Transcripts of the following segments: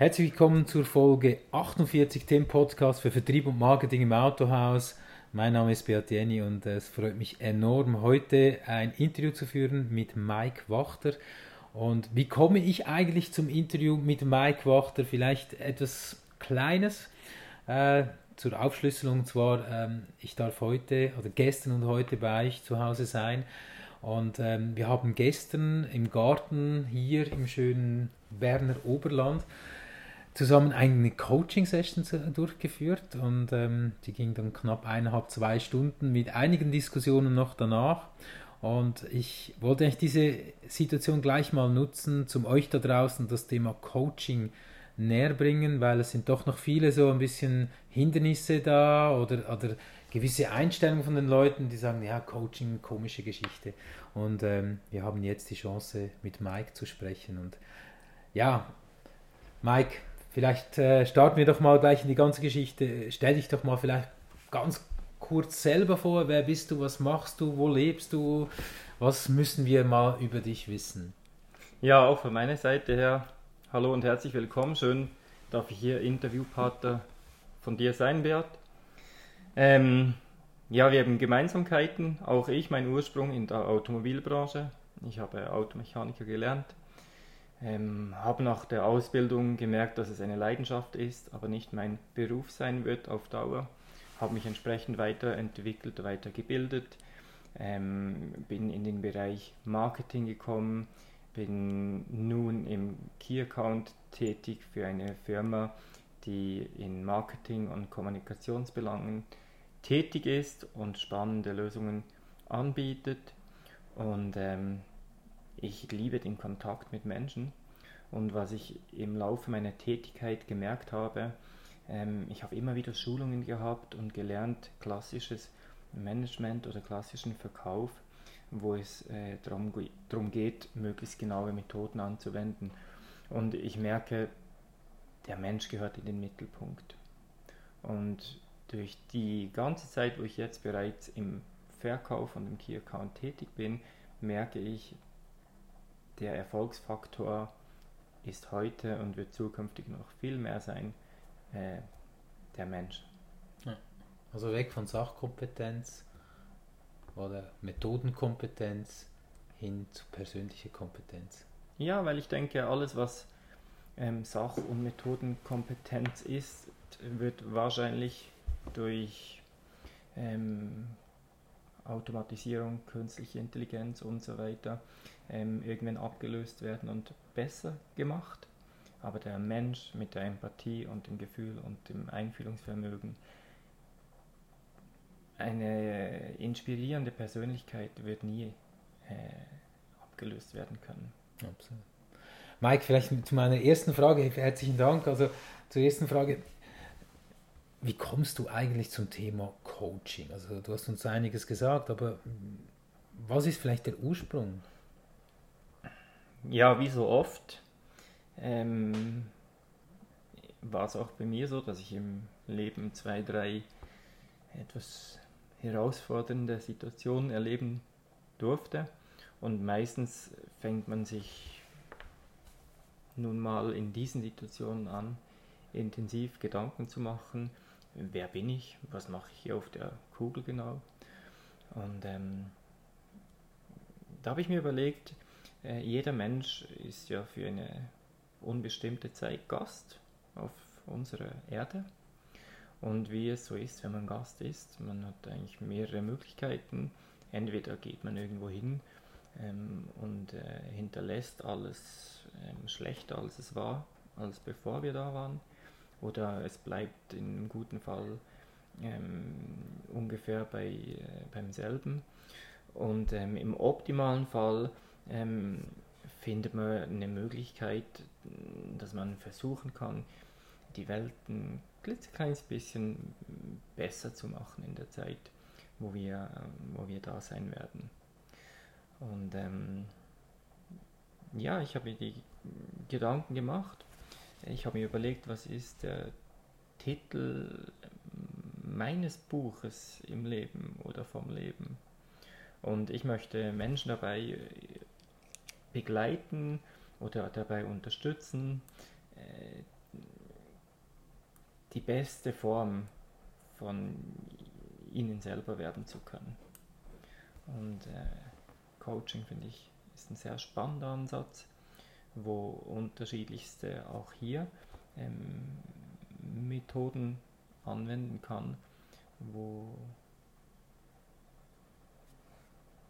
Herzlich willkommen zur Folge 48 dem Podcast für Vertrieb und Marketing im Autohaus. Mein Name ist Beat Jenny und es freut mich enorm, heute ein Interview zu führen mit Mike Wachter. Und wie komme ich eigentlich zum Interview mit Mike Wachter? Vielleicht etwas Kleines äh, zur Aufschlüsselung. Und zwar, ähm, ich darf heute oder gestern und heute bei euch zu Hause sein. Und ähm, wir haben gestern im Garten hier im schönen Berner Oberland zusammen eine Coaching-Session durchgeführt und ähm, die ging dann knapp eineinhalb, zwei Stunden mit einigen Diskussionen noch danach. Und ich wollte eigentlich diese Situation gleich mal nutzen, zum euch da draußen das Thema Coaching näher bringen, weil es sind doch noch viele so ein bisschen Hindernisse da oder, oder gewisse Einstellungen von den Leuten, die sagen, ja, Coaching, komische Geschichte. Und ähm, wir haben jetzt die Chance, mit Mike zu sprechen. Und ja, Mike, vielleicht äh, starten wir doch mal gleich in die ganze Geschichte. Stell dich doch mal vielleicht ganz kurz selber vor. Wer bist du? Was machst du? Wo lebst du? Was müssen wir mal über dich wissen? Ja, auch von meiner Seite her. Hallo und herzlich willkommen. Schön, darf ich hier Interviewpartner von dir sein, Bert. Ähm, ja, wir haben Gemeinsamkeiten. Auch ich, mein Ursprung in der Automobilbranche. Ich habe Automechaniker gelernt. Ähm, habe nach der Ausbildung gemerkt, dass es eine Leidenschaft ist, aber nicht mein Beruf sein wird auf Dauer. Habe mich entsprechend weiterentwickelt, weitergebildet. Ähm, bin in den Bereich Marketing gekommen, bin nun im Key Account tätig für eine Firma, die in Marketing und Kommunikationsbelangen tätig ist und spannende Lösungen anbietet. Und ähm, ich liebe den Kontakt mit Menschen. Und was ich im Laufe meiner Tätigkeit gemerkt habe, ähm, ich habe immer wieder Schulungen gehabt und gelernt, klassisches Management oder klassischen Verkauf, wo es äh, darum geht, möglichst genaue Methoden anzuwenden. Und ich merke, der Mensch gehört in den Mittelpunkt. Und durch die ganze Zeit, wo ich jetzt bereits im Verkauf und im Key Account tätig bin, merke ich, der Erfolgsfaktor ist heute und wird zukünftig noch viel mehr sein, äh, der Mensch. Also weg von Sachkompetenz oder Methodenkompetenz hin zu persönlicher Kompetenz. Ja, weil ich denke, alles, was ähm, Sach- und Methodenkompetenz ist, wird wahrscheinlich durch ähm, Automatisierung, künstliche Intelligenz und so weiter ähm, irgendwann abgelöst werden und besser gemacht. Aber der Mensch mit der Empathie und dem Gefühl und dem Einfühlungsvermögen, eine inspirierende Persönlichkeit wird nie äh, abgelöst werden können. Absolut. Mike, vielleicht zu meiner ersten Frage, herzlichen Dank. Also zur ersten Frage, wie kommst du eigentlich zum Thema Coaching? Also du hast uns einiges gesagt, aber was ist vielleicht der Ursprung? Ja, wie so oft ähm, war es auch bei mir so, dass ich im Leben zwei, drei etwas herausfordernde Situationen erleben durfte. Und meistens fängt man sich nun mal in diesen Situationen an, intensiv Gedanken zu machen, wer bin ich, was mache ich hier auf der Kugel genau. Und ähm, da habe ich mir überlegt, äh, jeder Mensch ist ja für eine unbestimmte Zeit Gast auf unserer Erde. Und wie es so ist, wenn man Gast ist, man hat eigentlich mehrere Möglichkeiten. Entweder geht man irgendwo hin ähm, und äh, hinterlässt alles ähm, schlechter, als es war, als bevor wir da waren. Oder es bleibt einem guten Fall ähm, ungefähr bei, äh, beim selben. Und ähm, im optimalen Fall ähm, findet man eine Möglichkeit, dass man versuchen kann, die Welt ein klitzekleines bisschen besser zu machen in der Zeit, wo wir, wo wir da sein werden. Und ähm, ja, ich habe mir die Gedanken gemacht. Ich habe mir überlegt, was ist der Titel meines Buches im Leben oder vom Leben. Und ich möchte Menschen dabei begleiten oder dabei unterstützen, äh, die beste Form von ihnen selber werden zu können. Und äh, Coaching finde ich ist ein sehr spannender Ansatz, wo unterschiedlichste auch hier ähm, Methoden anwenden kann, wo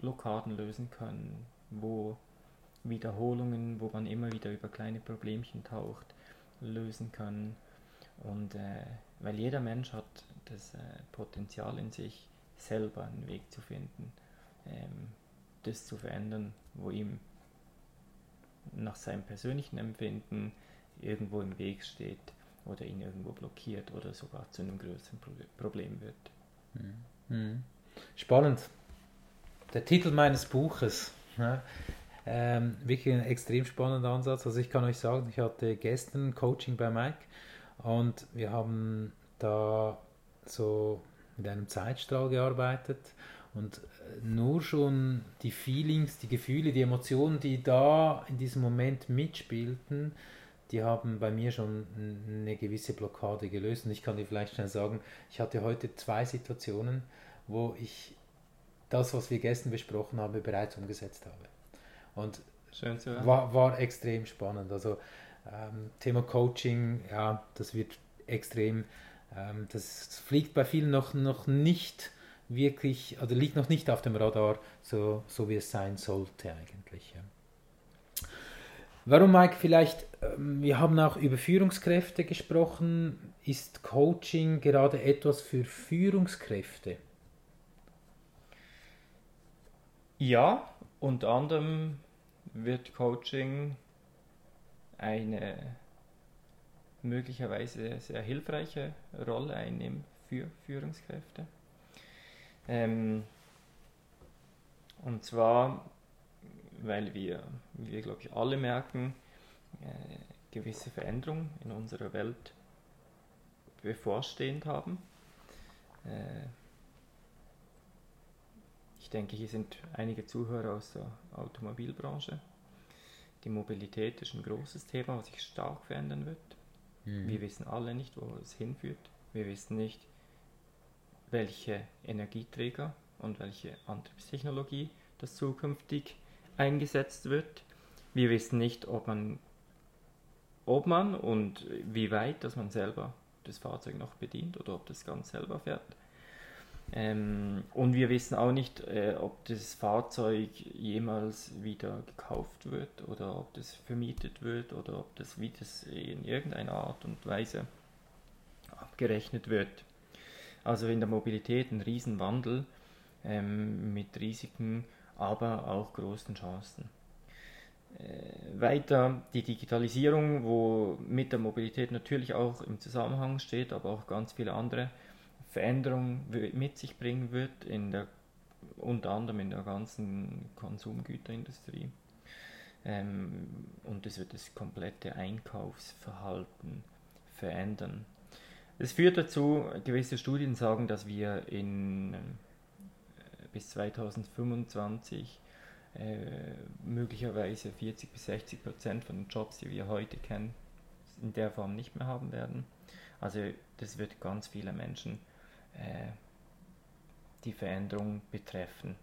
Blockaden lösen können, wo Wiederholungen, wo man immer wieder über kleine Problemchen taucht, lösen kann. Und äh, weil jeder Mensch hat das äh, Potenzial in sich, selber einen Weg zu finden, ähm, das zu verändern, wo ihm nach seinem persönlichen Empfinden irgendwo im Weg steht oder ihn irgendwo blockiert oder sogar zu einem größeren Problem wird. Mhm. Spannend. Der Titel meines Buches. Ja, ähm, wirklich ein extrem spannender Ansatz. Also ich kann euch sagen, ich hatte gestern Coaching bei Mike und wir haben da so mit einem Zeitstrahl gearbeitet und äh, nur schon die Feelings, die Gefühle, die Emotionen, die da in diesem Moment mitspielten, die haben bei mir schon eine gewisse Blockade gelöst. Und ich kann dir vielleicht schnell sagen, ich hatte heute zwei Situationen, wo ich das, was wir gestern besprochen haben, bereits umgesetzt habe. Und war, war extrem spannend. Also ähm, Thema Coaching, ja, das wird extrem, ähm, das fliegt bei vielen noch, noch nicht wirklich, oder liegt noch nicht auf dem Radar, so, so wie es sein sollte eigentlich. Ja. Warum, Mike, vielleicht, ähm, wir haben auch über Führungskräfte gesprochen. Ist Coaching gerade etwas für Führungskräfte? Ja, unter anderem wird Coaching eine möglicherweise sehr hilfreiche Rolle einnehmen für Führungskräfte. Ähm, und zwar weil wir, wie wir glaube ich alle merken, äh, gewisse Veränderungen in unserer Welt bevorstehend haben. Äh, ich denke, hier sind einige Zuhörer aus der Automobilbranche. Die Mobilität ist ein großes Thema, was sich stark verändern wird. Mhm. Wir wissen alle nicht, wo es hinführt. Wir wissen nicht, welche Energieträger und welche Antriebstechnologie das zukünftig eingesetzt wird. Wir wissen nicht, ob man, ob man und wie weit, dass man selber das Fahrzeug noch bedient oder ob das ganz selber fährt. Ähm, und wir wissen auch nicht, äh, ob das Fahrzeug jemals wieder gekauft wird oder ob das vermietet wird oder ob das, wie das in irgendeiner Art und Weise abgerechnet wird. Also in der Mobilität ein Riesenwandel ähm, mit Risiken aber auch großen Chancen. Äh, weiter die Digitalisierung, wo mit der Mobilität natürlich auch im Zusammenhang steht, aber auch ganz viele andere Veränderungen mit sich bringen wird, in der, unter anderem in der ganzen Konsumgüterindustrie. Ähm, und es wird das komplette Einkaufsverhalten verändern. Es führt dazu, gewisse Studien sagen, dass wir in bis 2025 äh, möglicherweise 40 bis 60 Prozent von den Jobs, die wir heute kennen, in der Form nicht mehr haben werden. Also das wird ganz viele Menschen äh, die Veränderung betreffen.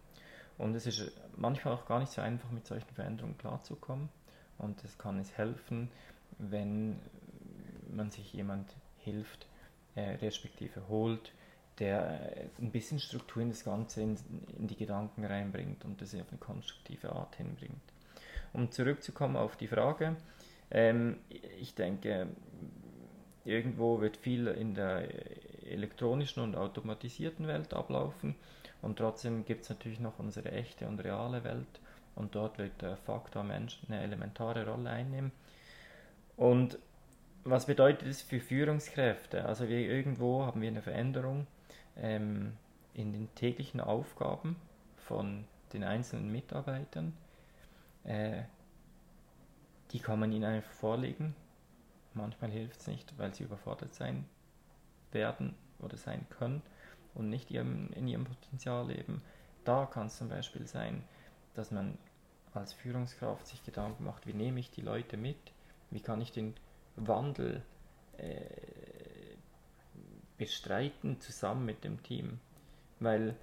Und es ist manchmal auch gar nicht so einfach, mit solchen Veränderungen klarzukommen. Und es kann es helfen, wenn man sich jemand hilft, äh, respektive holt, der äh, ein bisschen Struktur in das Ganze in, in, die Gedanken reinbringt und das auf eine konstruktive Art hinbringt. Um zurückzukommen auf die Frage, ähm, ich denke, irgendwo wird viel in der elektronischen und automatisierten Welt ablaufen und trotzdem gibt es natürlich noch unsere echte und reale Welt und dort wird der Faktor Mensch eine elementare Rolle einnehmen. Und was bedeutet das für Führungskräfte? Also wir irgendwo haben wir eine Veränderung ähm, in den täglichen Aufgaben von den einzelnen Mitarbeitern. Äh, die kann man ihnen einfach vorlegen. Manchmal hilft es nicht, weil sie überfordert sein werden oder sein können und nicht ihrem, in ihrem Potenzial leben. Da kann es zum Beispiel sein, dass man als Führungskraft sich Gedanken macht, wie nehme ich die Leute mit, wie kann ich den Wandel äh, bestreiten zusammen mit dem Team. Weil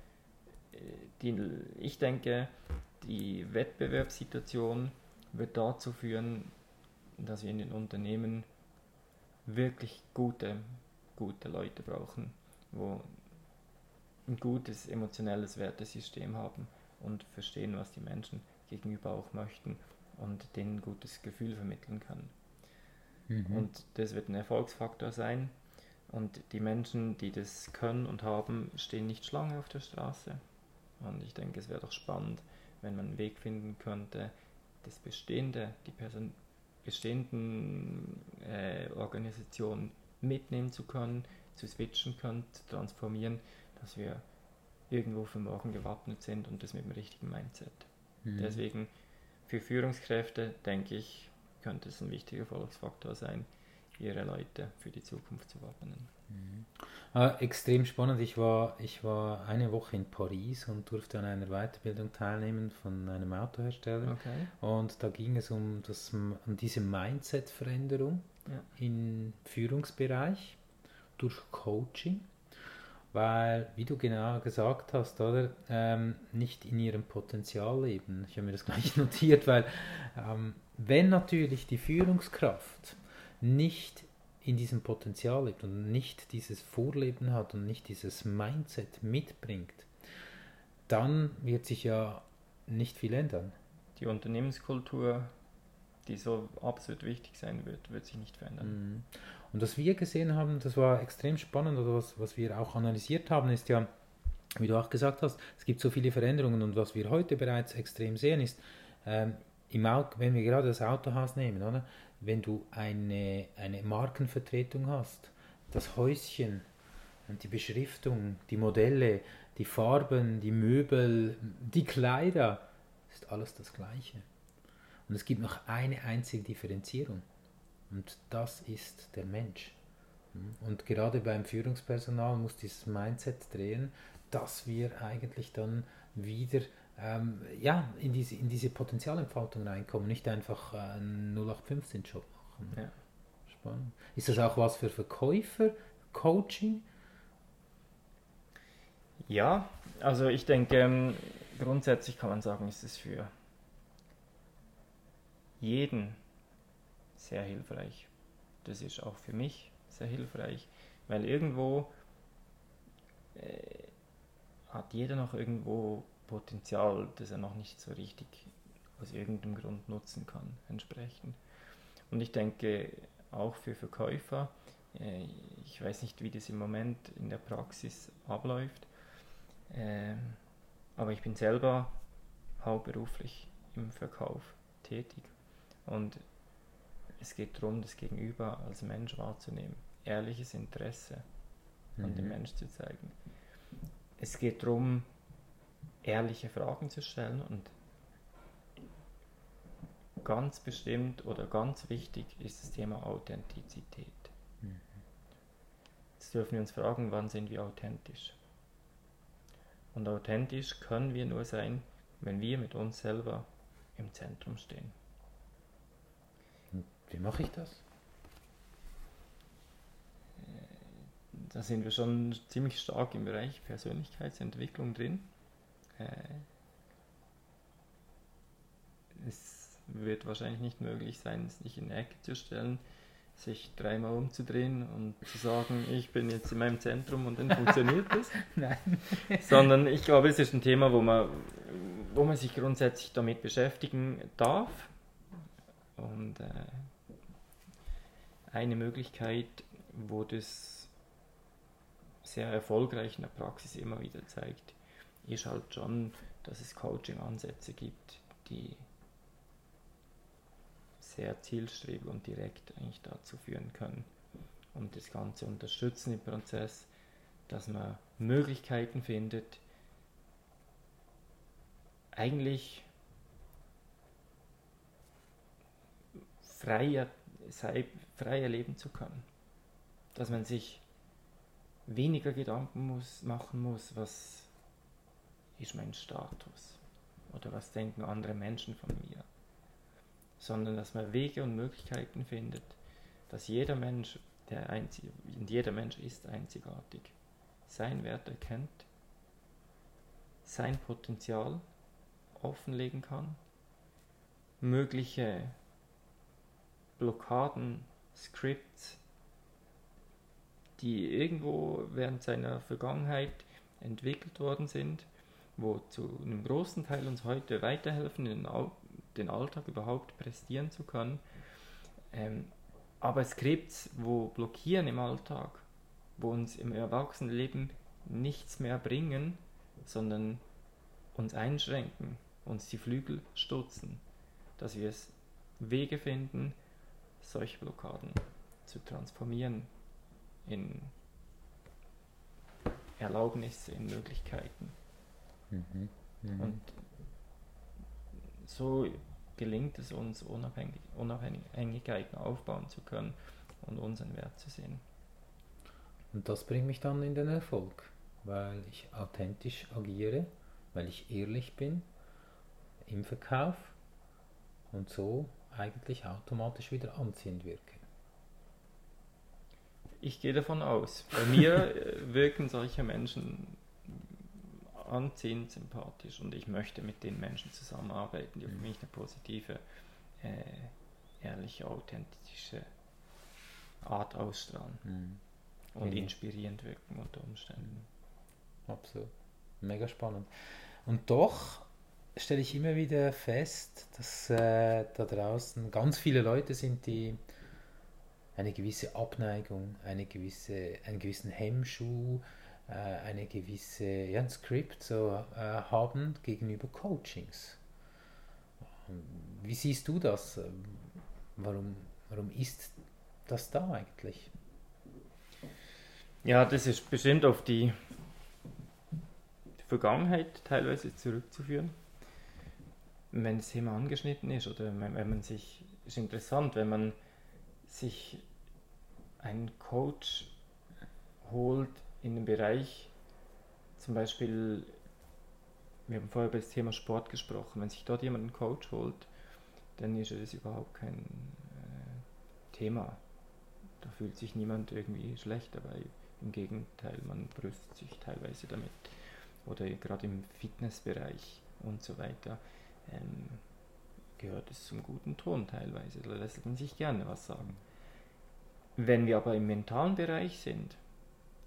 äh, die, ich denke, die Wettbewerbssituation wird dazu führen, dass wir in den Unternehmen wirklich gute, gute Leute brauchen, wo ein gutes emotionelles Wertesystem haben und verstehen, was die Menschen gegenüber auch möchten und denen ein gutes Gefühl vermitteln können. Mhm. Und das wird ein Erfolgsfaktor sein. Und die Menschen, die das können und haben, stehen nicht Schlange auf der Straße. Und ich denke, es wäre doch spannend, wenn man einen Weg finden könnte, das Bestehende, die Person, bestehenden äh, Organisationen mitnehmen zu können, zu switchen können, zu transformieren, dass wir irgendwo für morgen gewappnet sind und das mit dem richtigen Mindset. Mhm. Deswegen für Führungskräfte, denke ich, könnte es ein wichtiger Erfolgsfaktor sein, ihre Leute für die Zukunft zu wappnen. Mhm. Ah, extrem spannend. Ich war, ich war eine Woche in Paris und durfte an einer Weiterbildung teilnehmen von einem Autohersteller. Okay. Und da ging es um, das, um diese Mindset-Veränderung ja. im Führungsbereich durch Coaching. Weil, wie du genau gesagt hast, oder, ähm, nicht in ihrem Potenzial leben. Ich habe mir das gleich notiert, weil ähm, wenn natürlich die Führungskraft nicht in diesem Potenzial lebt und nicht dieses Vorleben hat und nicht dieses Mindset mitbringt, dann wird sich ja nicht viel ändern. Die Unternehmenskultur, die so absolut wichtig sein wird, wird sich nicht verändern. Mhm. Und was wir gesehen haben, das war extrem spannend, oder was, was wir auch analysiert haben, ist ja, wie du auch gesagt hast, es gibt so viele Veränderungen und was wir heute bereits extrem sehen, ist, ähm, im Auto, wenn wir gerade das Autohaus nehmen, oder? wenn du eine, eine Markenvertretung hast, das Häuschen die Beschriftung, die Modelle, die Farben, die Möbel, die Kleider, ist alles das Gleiche. Und es gibt noch eine einzige Differenzierung. Und das ist der Mensch. Und gerade beim Führungspersonal muss dieses Mindset drehen, dass wir eigentlich dann wieder ähm, ja, in, diese, in diese Potenzialentfaltung reinkommen, nicht einfach einen 0815-Job machen. Ja. Spannend. Ist das auch was für Verkäufer, Coaching? Ja, also ich denke, ähm, grundsätzlich kann man sagen, ist es für jeden sehr hilfreich. Das ist auch für mich sehr hilfreich, weil irgendwo äh, hat jeder noch irgendwo Potenzial, das er noch nicht so richtig aus irgendeinem Grund nutzen kann, entsprechend. Und ich denke auch für Verkäufer, äh, ich weiß nicht, wie das im Moment in der Praxis abläuft, ähm, aber ich bin selber hauptberuflich im Verkauf tätig und es geht darum, das Gegenüber als Mensch wahrzunehmen, ehrliches Interesse an mhm. dem Mensch zu zeigen. Es geht darum, ehrliche Fragen zu stellen und ganz bestimmt oder ganz wichtig ist das Thema Authentizität. Mhm. Jetzt dürfen wir uns fragen, wann sind wir authentisch? Und authentisch können wir nur sein, wenn wir mit uns selber im Zentrum stehen. Wie mache ich das? Da sind wir schon ziemlich stark im Bereich Persönlichkeitsentwicklung drin. Äh, es wird wahrscheinlich nicht möglich sein, sich in die Ecke zu stellen, sich dreimal umzudrehen und zu sagen, ich bin jetzt in meinem Zentrum und dann funktioniert das. Nein. Sondern ich glaube, es ist ein Thema, wo man, wo man sich grundsätzlich damit beschäftigen darf. Und äh, eine Möglichkeit, wo das sehr erfolgreich in der Praxis immer wieder zeigt, ist halt schon, dass es Coaching-Ansätze gibt, die sehr zielstrebig und direkt eigentlich dazu führen können und das Ganze unterstützen im Prozess, dass man Möglichkeiten findet, eigentlich freier, sei, freier leben zu können. Dass man sich weniger Gedanken muss, machen muss, was ist mein Status? Oder was denken andere Menschen von mir, sondern dass man Wege und Möglichkeiten findet, dass jeder Mensch der einzig, jeder Mensch ist einzigartig, sein Wert erkennt, sein Potenzial offenlegen kann, mögliche Blockaden, Scripts, die irgendwo während seiner Vergangenheit entwickelt worden sind, wo zu einem großen Teil uns heute weiterhelfen, den Alltag überhaupt prestieren zu können. Ähm, aber Skripts, wo blockieren im Alltag, wo uns im Erwachsenenleben nichts mehr bringen, sondern uns einschränken, uns die Flügel stutzen, dass wir es Wege finden, solche Blockaden zu transformieren in Erlaubnisse, in Möglichkeiten. Mhm. Mhm. Und so gelingt es uns, Unabhängig Unabhängigkeiten aufbauen zu können und unseren Wert zu sehen. Und das bringt mich dann in den Erfolg, weil ich authentisch agiere, weil ich ehrlich bin im Verkauf und so eigentlich automatisch wieder anziehend wirke. Ich gehe davon aus. Bei mir äh, wirken solche Menschen anziehend, sympathisch und ich möchte mit den Menschen zusammenarbeiten, die mhm. mich eine positive, äh, ehrliche, authentische Art ausstrahlen mhm. und mhm. inspirierend wirken unter Umständen. Absolut. Mega spannend. Und doch stelle ich immer wieder fest, dass äh, da draußen ganz viele Leute sind, die eine gewisse Abneigung, eine gewisse, einen gewissen Hemmschuh, eine gewisse, ja, ein Skript so äh, haben gegenüber Coachings. Wie siehst du das? Warum, warum ist das da eigentlich? Ja, das ist bestimmt auf die Vergangenheit teilweise zurückzuführen wenn das Thema angeschnitten ist oder wenn, wenn man sich, ist interessant, wenn man sich einen Coach holt in dem Bereich, zum Beispiel, wir haben vorher über das Thema Sport gesprochen, wenn sich dort jemand einen Coach holt, dann ist das überhaupt kein äh, Thema. Da fühlt sich niemand irgendwie schlecht dabei. Im Gegenteil, man brüstet sich teilweise damit. Oder gerade im Fitnessbereich und so weiter ähm, gehört es zum guten Ton teilweise. Da lässt man sich gerne was sagen. Wenn wir aber im mentalen Bereich sind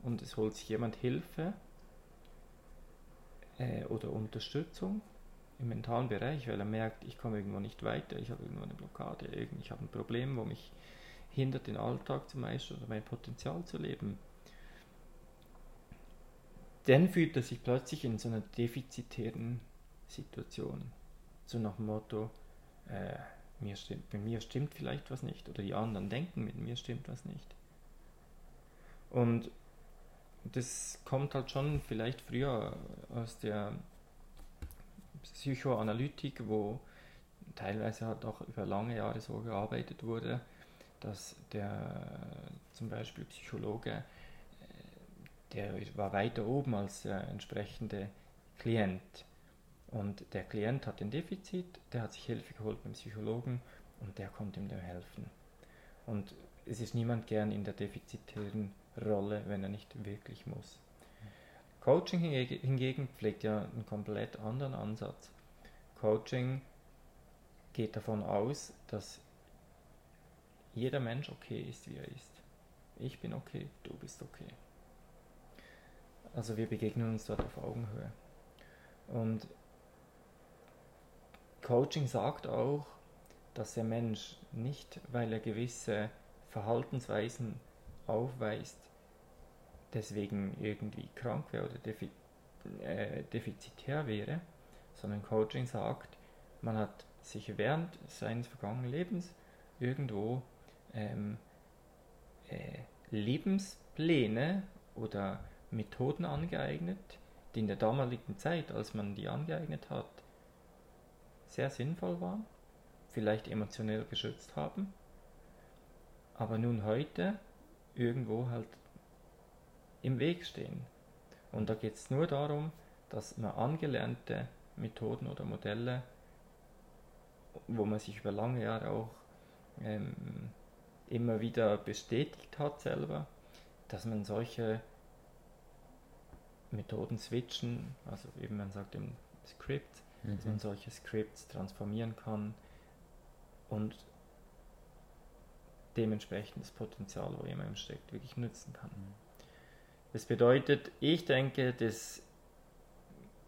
und es holt sich jemand Hilfe äh, oder Unterstützung im mentalen Bereich, weil er merkt, ich komme irgendwo nicht weiter, ich habe irgendwo eine Blockade, ich habe ein Problem, wo mich hindert, den Alltag zu meistern oder mein Potenzial zu leben, dann fühlt er sich plötzlich in so einer defizitären Situation so nach dem Motto, äh, mir stimmt, bei mir stimmt vielleicht was nicht oder die anderen denken, mit mir stimmt was nicht. Und das kommt halt schon vielleicht früher aus der Psychoanalytik, wo teilweise halt auch über lange Jahre so gearbeitet wurde, dass der zum Beispiel Psychologe, äh, der war weiter oben als der entsprechende Klient. Und der Klient hat ein Defizit, der hat sich Hilfe geholt beim Psychologen und der konnte ihm dann helfen. Und es ist niemand gern in der defizitären Rolle, wenn er nicht wirklich muss. Coaching hingegen pflegt ja einen komplett anderen Ansatz. Coaching geht davon aus, dass jeder Mensch okay ist, wie er ist. Ich bin okay, du bist okay. Also wir begegnen uns dort auf Augenhöhe. Und Coaching sagt auch, dass der Mensch nicht, weil er gewisse Verhaltensweisen aufweist, deswegen irgendwie krank wäre oder defi äh, defizitär wäre, sondern Coaching sagt, man hat sich während seines vergangenen Lebens irgendwo ähm, äh, Lebenspläne oder Methoden angeeignet, die in der damaligen Zeit, als man die angeeignet hat, sehr sinnvoll waren, vielleicht emotionell geschützt haben, aber nun heute irgendwo halt im Weg stehen. Und da geht es nur darum, dass man angelernte Methoden oder Modelle, wo man sich über lange Jahre auch ähm, immer wieder bestätigt hat selber, dass man solche Methoden switchen, also eben man sagt im Script, mhm. dass man solche Scripts transformieren kann und dementsprechend das Potenzial, wo jemand steckt, wirklich nutzen kann. Mhm. Das bedeutet, ich denke, dass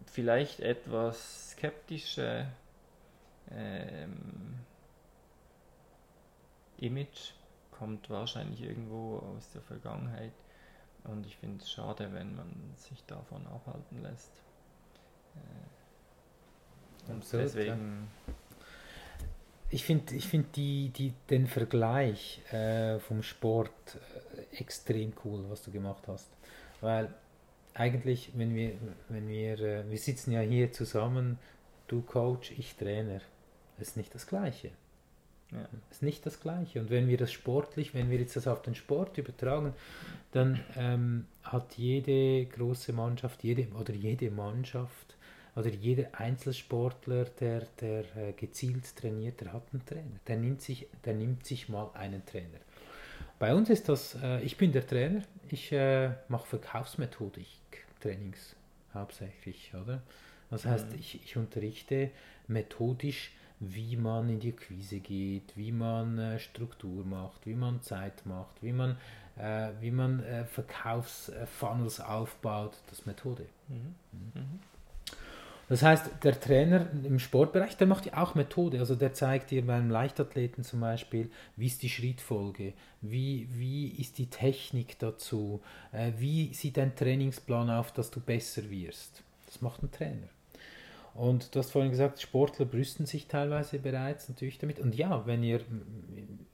vielleicht etwas skeptische ähm, Image kommt wahrscheinlich irgendwo aus der Vergangenheit und ich finde es schade, wenn man sich davon abhalten lässt. Äh, und Absolut, deswegen. Ja. Ich finde ich find die, die, den Vergleich äh, vom Sport äh, extrem cool, was du gemacht hast. Weil eigentlich, wenn wir, wenn wir, äh, wir sitzen ja hier zusammen, du Coach, ich Trainer, ist nicht das Gleiche. Ja. Ist nicht das Gleiche. Und wenn wir das sportlich, wenn wir jetzt das auf den Sport übertragen, dann ähm, hat jede große Mannschaft, jede oder jede Mannschaft oder jeder Einzelsportler, der, der äh, gezielt trainiert, der hat einen Trainer. Der nimmt sich, der nimmt sich mal einen Trainer. Bei uns ist das, äh, ich bin der Trainer, ich äh, mache Verkaufsmethodik, Trainings hauptsächlich, oder? Das heißt, mhm. ich, ich unterrichte methodisch wie man in die Akquise geht, wie man äh, Struktur macht, wie man Zeit macht, wie man, äh, wie man äh, Verkaufsfunnels aufbaut, das ist Methode. Mhm. Mhm. Das heißt, der Trainer im Sportbereich, der macht ja auch Methode. Also der zeigt dir beim Leichtathleten zum Beispiel, wie ist die Schrittfolge, wie, wie ist die Technik dazu, äh, wie sieht dein Trainingsplan auf, dass du besser wirst. Das macht ein Trainer. Und du hast vorhin gesagt, Sportler brüsten sich teilweise bereits natürlich damit. Und ja, wenn ihr,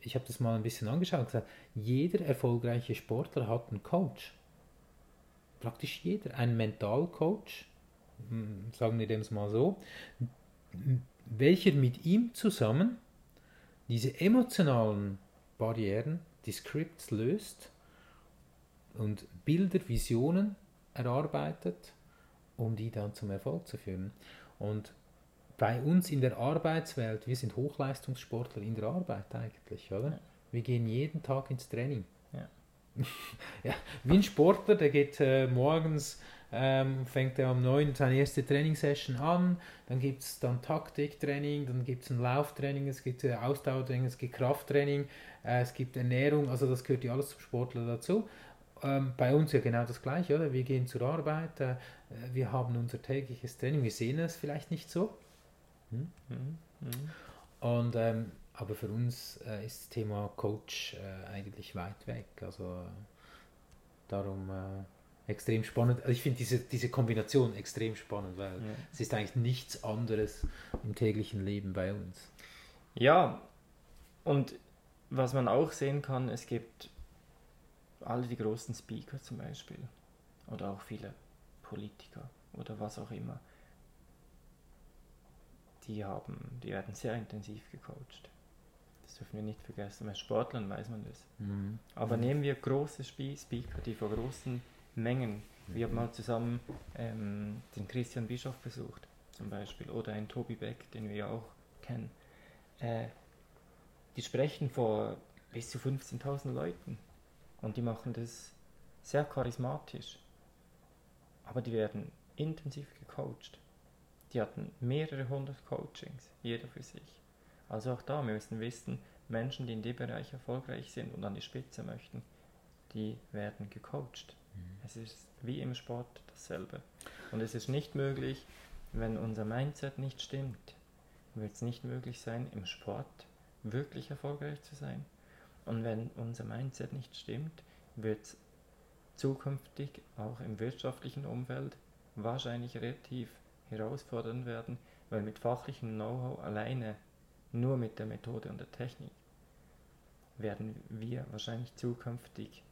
ich habe das mal ein bisschen angeschaut und gesagt, jeder erfolgreiche Sportler hat einen Coach. Praktisch jeder. Ein Mentalcoach, sagen wir dem mal so, welcher mit ihm zusammen diese emotionalen Barrieren, die Scripts löst und Bilder, Visionen erarbeitet, um die dann zum Erfolg zu führen. Und bei uns in der Arbeitswelt, wir sind Hochleistungssportler in der Arbeit eigentlich, oder? Ja. Wir gehen jeden Tag ins Training. Ja. ja wie ein Sportler, der geht äh, morgens, ähm, fängt er um 9 seine erste Trainingssession an, dann gibt es dann Taktiktraining, dann gibt es ein Lauftraining, es gibt äh, Ausdauertraining, es gibt Krafttraining, äh, es gibt Ernährung, also das gehört ja alles zum Sportler dazu ähm, bei uns ja genau das Gleiche, oder? Wir gehen zur Arbeit, äh, wir haben unser tägliches Training, wir sehen es vielleicht nicht so. Hm? Mhm. Mhm. Und, ähm, aber für uns äh, ist das Thema Coach äh, eigentlich weit weg. Also darum äh, extrem spannend. Also ich finde diese, diese Kombination extrem spannend, weil ja. es ist eigentlich nichts anderes im täglichen Leben bei uns. Ja, und was man auch sehen kann, es gibt alle die großen Speaker zum Beispiel oder auch viele Politiker oder was auch immer, die haben, die werden sehr intensiv gecoacht. Das dürfen wir nicht vergessen. Bei Sportlern weiß man das. Mhm. Aber nehmen wir große Speaker, die vor großen Mengen, wir haben mal zusammen ähm, den Christian Bischof besucht, zum Beispiel, oder einen Tobi Beck, den wir ja auch kennen. Äh, die sprechen vor bis zu 15.000 Leuten. Und die machen das sehr charismatisch. Aber die werden intensiv gecoacht. Die hatten mehrere hundert Coachings, jeder für sich. Also auch da, wir müssen wissen, Menschen, die in dem Bereich erfolgreich sind und an die Spitze möchten, die werden gecoacht. Es ist wie im Sport dasselbe. Und es ist nicht möglich, wenn unser Mindset nicht stimmt, wird es nicht möglich sein, im Sport wirklich erfolgreich zu sein. Und wenn unser Mindset nicht stimmt, wird es zukünftig auch im wirtschaftlichen Umfeld wahrscheinlich relativ herausfordernd werden, weil mit fachlichem Know-how alleine, nur mit der Methode und der Technik, werden wir wahrscheinlich zukünftig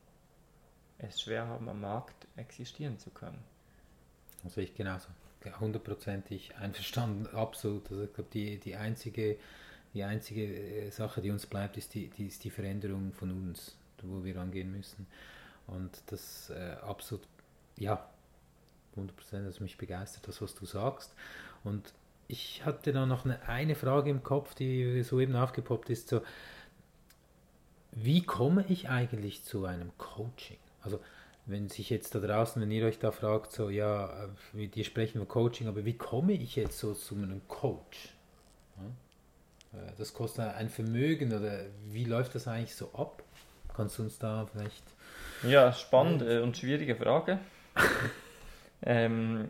es schwer haben, am Markt existieren zu können. Also ich genauso, hundertprozentig einverstanden, absolut. Also ich glaube, die, die einzige die einzige äh, Sache, die uns bleibt, ist die, die, ist die Veränderung von uns, wo wir angehen müssen. Und das äh, absolut, ja, 100% das mich begeistert, das, was du sagst. Und ich hatte da noch eine, eine Frage im Kopf, die so eben aufgepoppt ist. So, wie komme ich eigentlich zu einem Coaching? Also wenn sich jetzt da draußen, wenn ihr euch da fragt, so ja, äh, dir sprechen wir Coaching, aber wie komme ich jetzt so zu einem Coach? Äh, das kostet ein Vermögen oder wie läuft das eigentlich so ab? Kannst du uns da vielleicht. Ja, spannende und schwierige Frage. ähm,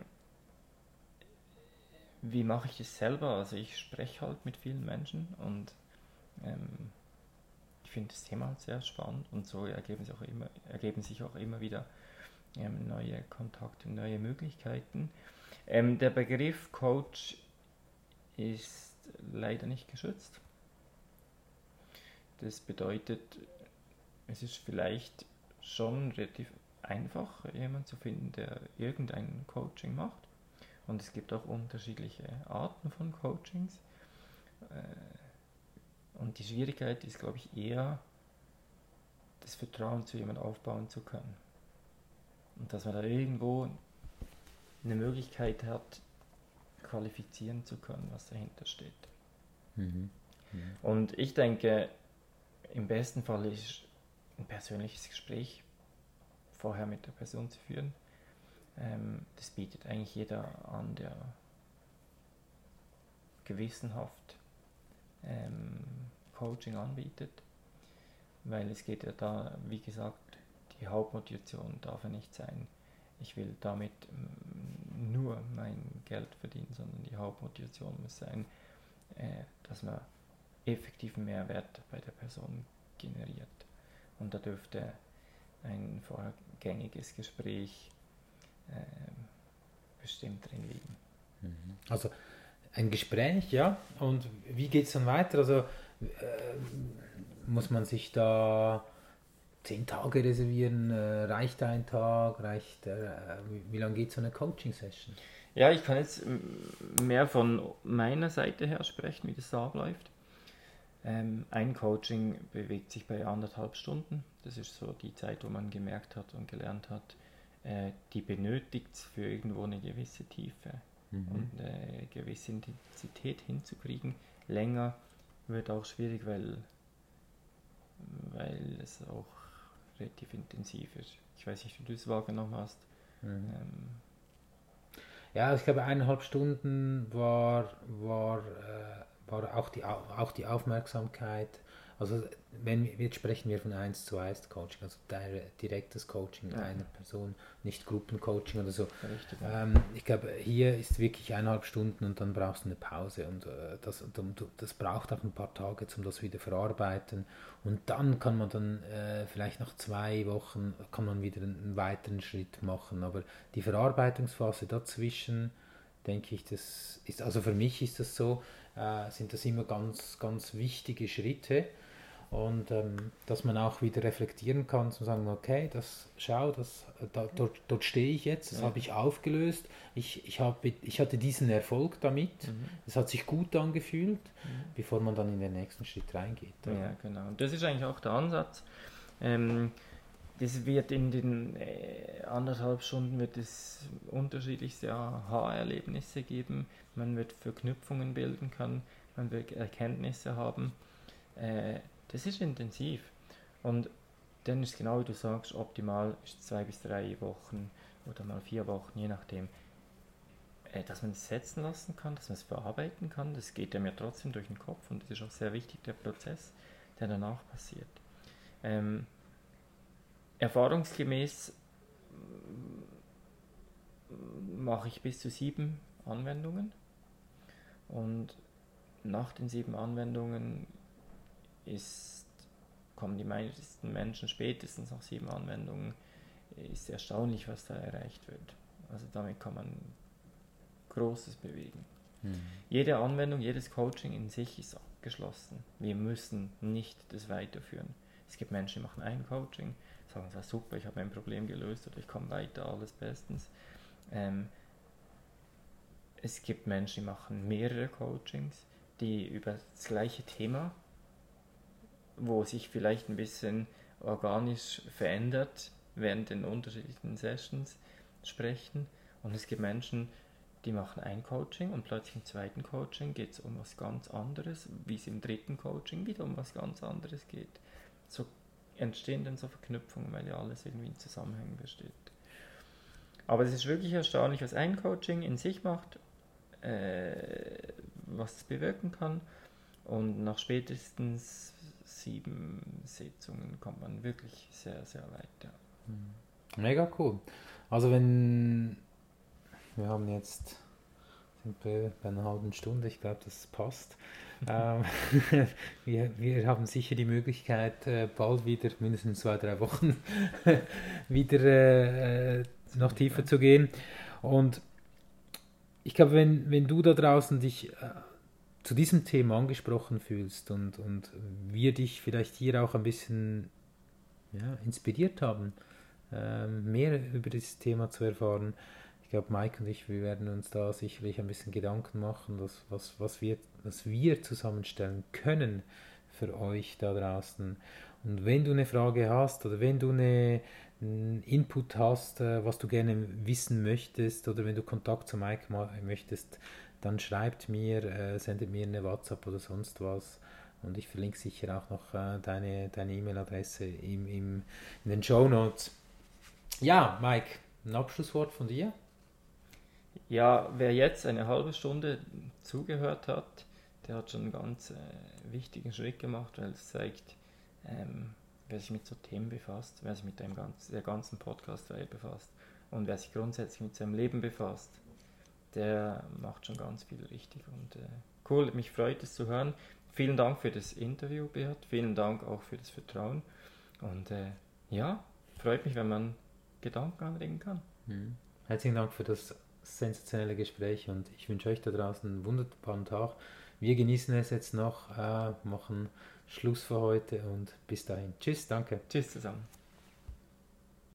wie mache ich das selber? Also ich spreche halt mit vielen Menschen und ähm, finde das Thema sehr spannend und so ergeben sich auch immer, ergeben sich auch immer wieder ähm, neue Kontakte, neue Möglichkeiten. Ähm, der Begriff Coach ist leider nicht geschützt. Das bedeutet, es ist vielleicht schon relativ einfach, jemanden zu finden, der irgendein Coaching macht. Und es gibt auch unterschiedliche Arten von Coachings. Äh, und die Schwierigkeit ist, glaube ich, eher, das Vertrauen zu jemandem aufbauen zu können. Und dass man da irgendwo eine Möglichkeit hat, qualifizieren zu können, was dahinter steht. Mhm. Mhm. Und ich denke, im besten Fall ist ein persönliches Gespräch vorher mit der Person zu führen. Ähm, das bietet eigentlich jeder an, der gewissenhaft ähm, Coaching anbietet, weil es geht ja da, wie gesagt, die Hauptmotivation darf ja nicht sein, ich will damit mm, nur mein Geld verdienen, sondern die Hauptmotivation muss sein, äh, dass man effektiven Mehrwert bei der Person generiert. Und da dürfte ein vorgängiges Gespräch äh, bestimmt drin liegen. Mhm. Also ein Gespräch, ja. Und wie geht es dann weiter? Also muss man sich da zehn Tage reservieren? Äh, reicht ein Tag? Reicht, äh, wie, wie lange geht so eine Coaching-Session? Ja, ich kann jetzt mehr von meiner Seite her sprechen, wie das da abläuft. Ähm, ein Coaching bewegt sich bei anderthalb Stunden. Das ist so die Zeit, wo man gemerkt hat und gelernt hat, äh, die benötigt es für irgendwo eine gewisse Tiefe mhm. und eine gewisse Intensität hinzukriegen. Länger wird auch schwierig, weil, weil es auch relativ intensiv ist. Ich weiß nicht, wie du es wahrgenommen hast. Mhm. Ähm, ja, ich glaube, eineinhalb Stunden war, war äh, war auch die, auch die Aufmerksamkeit. Also wenn jetzt sprechen wir von 1 zu 1 Coaching, also direktes Coaching ja. einer Person, nicht Gruppencoaching oder so. Richtig, ähm, ich glaube, hier ist wirklich eineinhalb Stunden und dann brauchst du eine Pause und äh, das, das braucht auch ein paar Tage, um das wieder verarbeiten. Und dann kann man dann äh, vielleicht nach zwei Wochen kann man wieder einen weiteren Schritt machen. Aber die Verarbeitungsphase dazwischen, denke ich, das ist, also für mich ist das so, äh, sind das immer ganz, ganz wichtige Schritte. Und ähm, dass man auch wieder reflektieren kann, zu sagen, okay, das schau, das, da, dort, dort stehe ich jetzt, das ja. habe ich aufgelöst, ich, ich, hab, ich hatte diesen Erfolg damit, es mhm. hat sich gut angefühlt, mhm. bevor man dann in den nächsten Schritt reingeht. Ja, genau. Und das ist eigentlich auch der Ansatz. Ähm, das wird in den äh, anderthalb Stunden wird es unterschiedlichste Aha-Erlebnisse geben. Man wird Verknüpfungen bilden können, man wird Erkenntnisse haben. Äh, das ist intensiv. Und dann ist genau wie du sagst, optimal ist zwei bis drei Wochen oder mal vier Wochen, je nachdem, äh, dass man es setzen lassen kann, dass man es verarbeiten kann. Das geht ja trotzdem durch den Kopf und das ist auch sehr wichtig, der Prozess, der danach passiert. Ähm, Erfahrungsgemäß mache ich bis zu sieben Anwendungen und nach den sieben Anwendungen ist, kommen die meisten Menschen spätestens nach sieben Anwendungen. Ist erstaunlich, was da erreicht wird. Also damit kann man Großes bewegen. Mhm. Jede Anwendung, jedes Coaching in sich ist abgeschlossen. Wir müssen nicht das weiterführen. Es gibt Menschen, die machen ein Coaching, sagen, das super, ich habe mein Problem gelöst oder ich komme weiter, alles bestens. Ähm, es gibt Menschen, die machen mehrere Coachings, die über das gleiche Thema, wo sich vielleicht ein bisschen organisch verändert während den unterschiedlichen Sessions sprechen. Und es gibt Menschen, die machen ein Coaching und plötzlich im zweiten Coaching geht es um was ganz anderes, wie es im dritten Coaching wieder um was ganz anderes geht. so entstehen dann so Verknüpfungen, weil ja alles irgendwie in Zusammenhängen besteht. Aber es ist wirklich erstaunlich, was ein Coaching in sich macht, äh, was es bewirken kann. Und nach spätestens sieben Sitzungen kommt man wirklich sehr, sehr weit. Ja. Mhm. Mega cool. Also wenn wir haben jetzt sind bei einer halben Stunde, ich glaube, das passt. ähm, wir, wir haben sicher die Möglichkeit, äh, bald wieder, mindestens zwei, drei Wochen, wieder äh, noch tiefer zu gehen. Und ich glaube, wenn, wenn du da draußen dich äh, zu diesem Thema angesprochen fühlst und, und wir dich vielleicht hier auch ein bisschen ja, inspiriert haben, äh, mehr über dieses Thema zu erfahren, ich glaube, Mike und ich, wir werden uns da sicherlich ein bisschen Gedanken machen, dass, was, was, wir, was wir zusammenstellen können für euch da draußen. Und wenn du eine Frage hast oder wenn du eine, einen Input hast, äh, was du gerne wissen möchtest oder wenn du Kontakt zu Mike möchtest, dann schreibt mir, äh, sendet mir eine WhatsApp oder sonst was. Und ich verlinke sicher auch noch äh, deine E-Mail-Adresse im, im, in den Show Notes. Ja, Mike, ein Abschlusswort von dir? Ja, wer jetzt eine halbe Stunde zugehört hat, der hat schon einen ganz äh, wichtigen Schritt gemacht, weil es zeigt, ähm, wer sich mit so Themen befasst, wer sich mit dem ganz, der ganzen Podcast-Reihe befasst und wer sich grundsätzlich mit seinem Leben befasst, der macht schon ganz viel richtig. Und äh, cool, mich freut es zu hören. Vielen Dank für das Interview, Beat. Vielen Dank auch für das Vertrauen. Und äh, ja, freut mich, wenn man Gedanken anregen kann. Mhm. Herzlichen Dank für das sensationelle Gespräch und ich wünsche euch da draußen einen wunderbaren Tag. Wir genießen es jetzt noch, äh, machen Schluss für heute und bis dahin. Tschüss, danke. Tschüss zusammen.